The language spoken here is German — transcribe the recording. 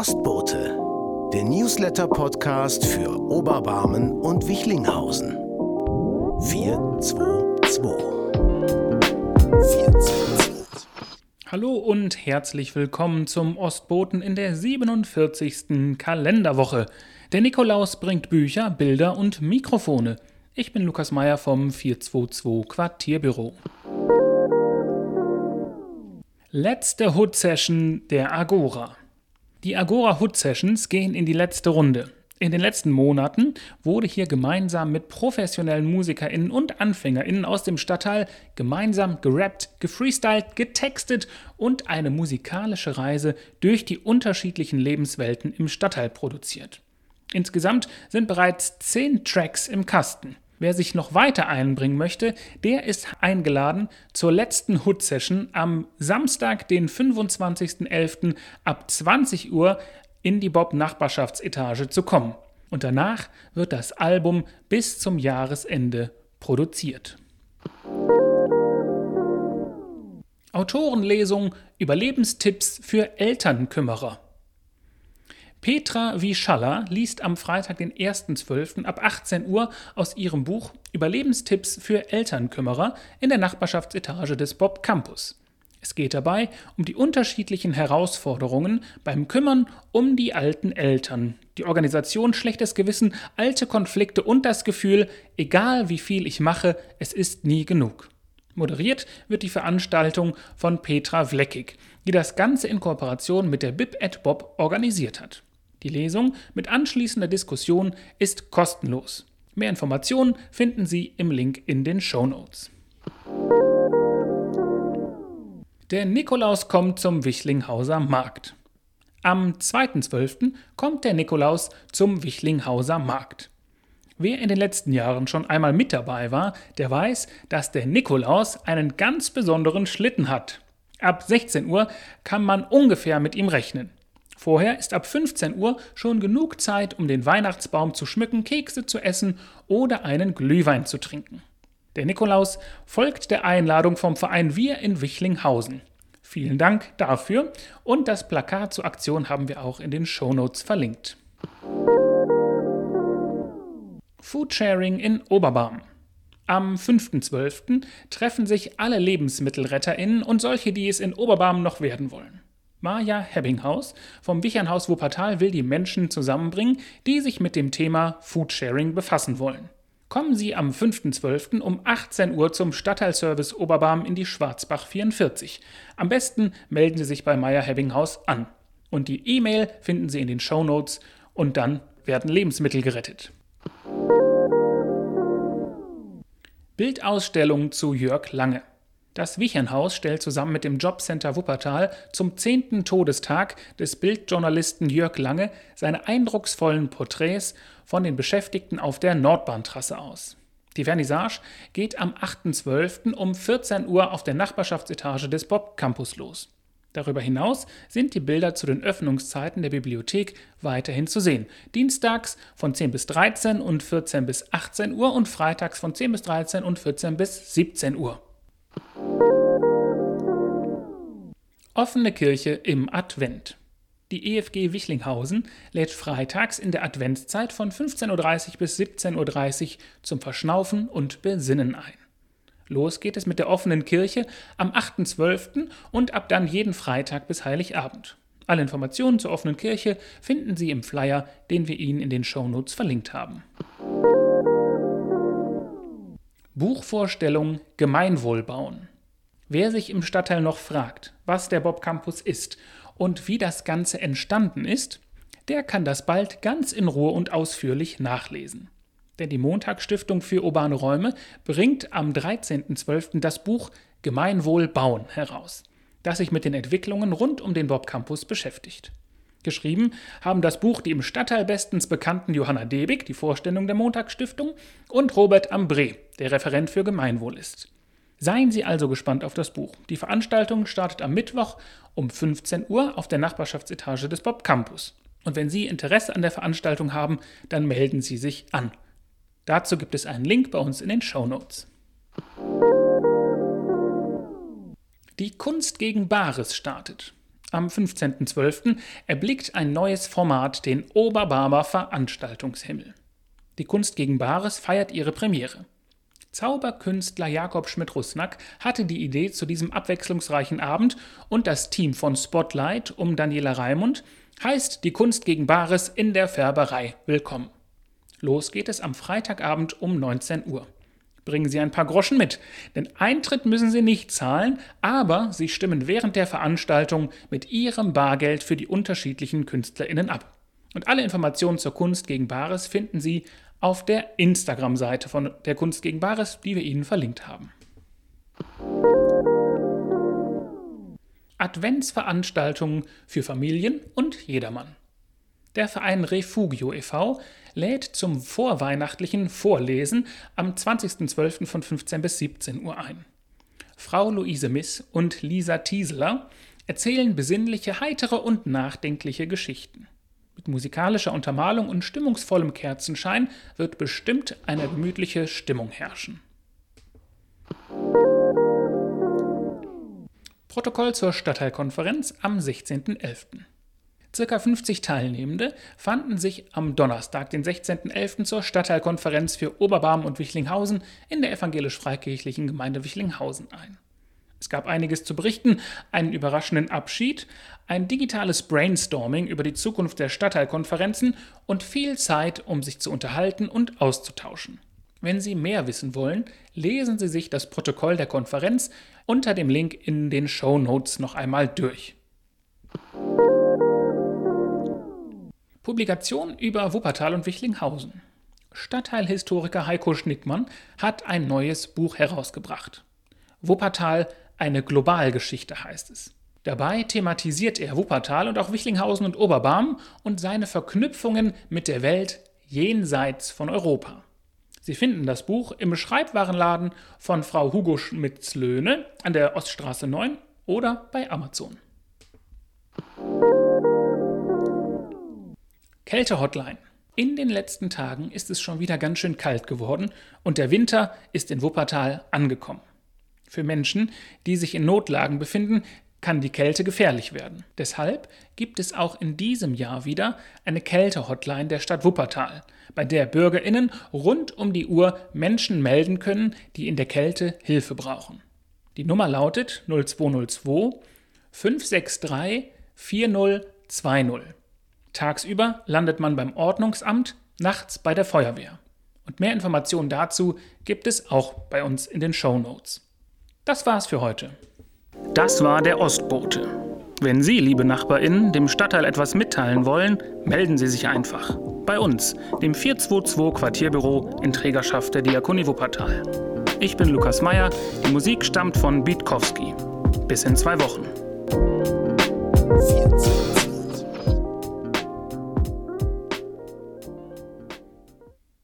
Ostbote, der Newsletter-Podcast für Oberbarmen und Wichlinghausen. 422. 422. Hallo und herzlich willkommen zum Ostboten in der 47. Kalenderwoche. Der Nikolaus bringt Bücher, Bilder und Mikrofone. Ich bin Lukas Meyer vom 422 Quartierbüro. Letzte Hood Session der Agora. Die Agora Hood Sessions gehen in die letzte Runde. In den letzten Monaten wurde hier gemeinsam mit professionellen MusikerInnen und AnfängerInnen aus dem Stadtteil gemeinsam gerappt, gefreestylt, getextet und eine musikalische Reise durch die unterschiedlichen Lebenswelten im Stadtteil produziert. Insgesamt sind bereits zehn Tracks im Kasten. Wer sich noch weiter einbringen möchte, der ist eingeladen zur letzten Hood Session am Samstag, den 25.11. ab 20 Uhr in die Bob Nachbarschaftsetage zu kommen. Und danach wird das Album bis zum Jahresende produziert. Autorenlesung Überlebenstipps für Elternkümmerer. Petra Wischalla liest am Freitag, den 1.12. ab 18 Uhr aus ihrem Buch Überlebenstipps für Elternkümmerer in der Nachbarschaftsetage des Bob Campus. Es geht dabei um die unterschiedlichen Herausforderungen beim Kümmern um die alten Eltern, die Organisation schlechtes Gewissen, alte Konflikte und das Gefühl, egal wie viel ich mache, es ist nie genug. Moderiert wird die Veranstaltung von Petra Vleckig, die das Ganze in Kooperation mit der Bib at Bob organisiert hat. Die Lesung mit anschließender Diskussion ist kostenlos. Mehr Informationen finden Sie im Link in den Show Notes. Der Nikolaus kommt zum Wichlinghauser Markt. Am 2.12. kommt der Nikolaus zum Wichlinghauser Markt. Wer in den letzten Jahren schon einmal mit dabei war, der weiß, dass der Nikolaus einen ganz besonderen Schlitten hat. Ab 16 Uhr kann man ungefähr mit ihm rechnen. Vorher ist ab 15 Uhr schon genug Zeit, um den Weihnachtsbaum zu schmücken, Kekse zu essen oder einen Glühwein zu trinken. Der Nikolaus folgt der Einladung vom Verein Wir in Wichlinghausen. Vielen Dank dafür und das Plakat zur Aktion haben wir auch in den Shownotes verlinkt. Foodsharing in Oberbarm. Am 5.12. treffen sich alle LebensmittelretterInnen und solche, die es in Oberbarm noch werden wollen. Maja Hebbinghaus vom Wichernhaus Wuppertal will die Menschen zusammenbringen, die sich mit dem Thema Foodsharing befassen wollen. Kommen Sie am 5.12. um 18 Uhr zum Stadtteilservice Oberbarm in die Schwarzbach 44. Am besten melden Sie sich bei Maja Hebbinghaus an. Und die E-Mail finden Sie in den Show Notes und dann werden Lebensmittel gerettet. Bildausstellung zu Jörg Lange. Das Wichernhaus stellt zusammen mit dem Jobcenter Wuppertal zum 10. Todestag des Bildjournalisten Jörg Lange seine eindrucksvollen Porträts von den Beschäftigten auf der Nordbahntrasse aus. Die Vernissage geht am 8.12. um 14 Uhr auf der Nachbarschaftsetage des Bob Campus los. Darüber hinaus sind die Bilder zu den Öffnungszeiten der Bibliothek weiterhin zu sehen. Dienstags von 10 bis 13 und 14 bis 18 Uhr und freitags von 10 bis 13 und 14 bis 17 Uhr. Offene Kirche im Advent. Die EFG Wichlinghausen lädt freitags in der Adventszeit von 15.30 Uhr bis 17.30 Uhr zum Verschnaufen und Besinnen ein. Los geht es mit der offenen Kirche am 8.12. und ab dann jeden Freitag bis Heiligabend. Alle Informationen zur offenen Kirche finden Sie im Flyer, den wir Ihnen in den Shownotes verlinkt haben. Buchvorstellung Gemeinwohl bauen. Wer sich im Stadtteil noch fragt, was der Bob Campus ist und wie das Ganze entstanden ist, der kann das bald ganz in Ruhe und ausführlich nachlesen. Denn die Montagsstiftung für urbane Räume bringt am 13.12. das Buch Gemeinwohl bauen heraus, das sich mit den Entwicklungen rund um den Bob Campus beschäftigt. Geschrieben haben das Buch die im Stadtteil bestens bekannten Johanna Debig, die Vorstellung der Montagsstiftung, und Robert Ambré, der Referent für Gemeinwohl ist. Seien Sie also gespannt auf das Buch. Die Veranstaltung startet am Mittwoch um 15 Uhr auf der Nachbarschaftsetage des Bob Campus. Und wenn Sie Interesse an der Veranstaltung haben, dann melden Sie sich an. Dazu gibt es einen Link bei uns in den Show Notes. Die Kunst gegen Bares startet. Am 15.12. erblickt ein neues Format den Oberbarmer Veranstaltungshimmel. Die Kunst gegen Bares feiert ihre Premiere. Zauberkünstler Jakob Schmidt-Rusnack hatte die Idee zu diesem abwechslungsreichen Abend und das Team von Spotlight um Daniela Raimund heißt die Kunst gegen Bares in der Färberei willkommen. Los geht es am Freitagabend um 19 Uhr. Bringen Sie ein paar Groschen mit, denn Eintritt müssen Sie nicht zahlen, aber Sie stimmen während der Veranstaltung mit Ihrem Bargeld für die unterschiedlichen KünstlerInnen ab. Und alle Informationen zur Kunst gegen Bares finden Sie auf der Instagram-Seite von der Kunst gegen Bares, die wir Ihnen verlinkt haben. Adventsveranstaltungen für Familien und jedermann. Der Verein Refugio e.V. lädt zum vorweihnachtlichen Vorlesen am 20.12. von 15 bis 17 Uhr ein. Frau Luise Miss und Lisa Tieseler erzählen besinnliche, heitere und nachdenkliche Geschichten. Musikalischer Untermalung und stimmungsvollem Kerzenschein wird bestimmt eine gemütliche Stimmung herrschen. Protokoll zur Stadtteilkonferenz am 16.11. Circa 50 Teilnehmende fanden sich am Donnerstag, den 16.11. zur Stadtteilkonferenz für Oberbarm und Wichlinghausen in der evangelisch-freikirchlichen Gemeinde Wichlinghausen ein. Es gab einiges zu berichten, einen überraschenden Abschied, ein digitales Brainstorming über die Zukunft der Stadtteilkonferenzen und viel Zeit, um sich zu unterhalten und auszutauschen. Wenn Sie mehr wissen wollen, lesen Sie sich das Protokoll der Konferenz unter dem Link in den Show Notes noch einmal durch. Publikation über Wuppertal und Wichlinghausen. Stadtteilhistoriker Heiko Schnickmann hat ein neues Buch herausgebracht. Wuppertal, eine Globalgeschichte heißt es. Dabei thematisiert er Wuppertal und auch Wichlinghausen und Oberbarm und seine Verknüpfungen mit der Welt jenseits von Europa. Sie finden das Buch im Schreibwarenladen von Frau Hugo Schmitz-Löhne an der Oststraße 9 oder bei Amazon. Kälte-Hotline. In den letzten Tagen ist es schon wieder ganz schön kalt geworden und der Winter ist in Wuppertal angekommen. Für Menschen, die sich in Notlagen befinden, kann die Kälte gefährlich werden. Deshalb gibt es auch in diesem Jahr wieder eine Kälte-Hotline der Stadt Wuppertal, bei der BürgerInnen rund um die Uhr Menschen melden können, die in der Kälte Hilfe brauchen. Die Nummer lautet 0202 563 4020. Tagsüber landet man beim Ordnungsamt, nachts bei der Feuerwehr. Und mehr Informationen dazu gibt es auch bei uns in den Show Notes. Das war's für heute. Das war der Ostbote. Wenn Sie, liebe NachbarInnen, dem Stadtteil etwas mitteilen wollen, melden Sie sich einfach. Bei uns, dem 422 Quartierbüro in Trägerschaft der Diakonie Wuppertal. Ich bin Lukas Meyer, die Musik stammt von Bietkowski. Bis in zwei Wochen.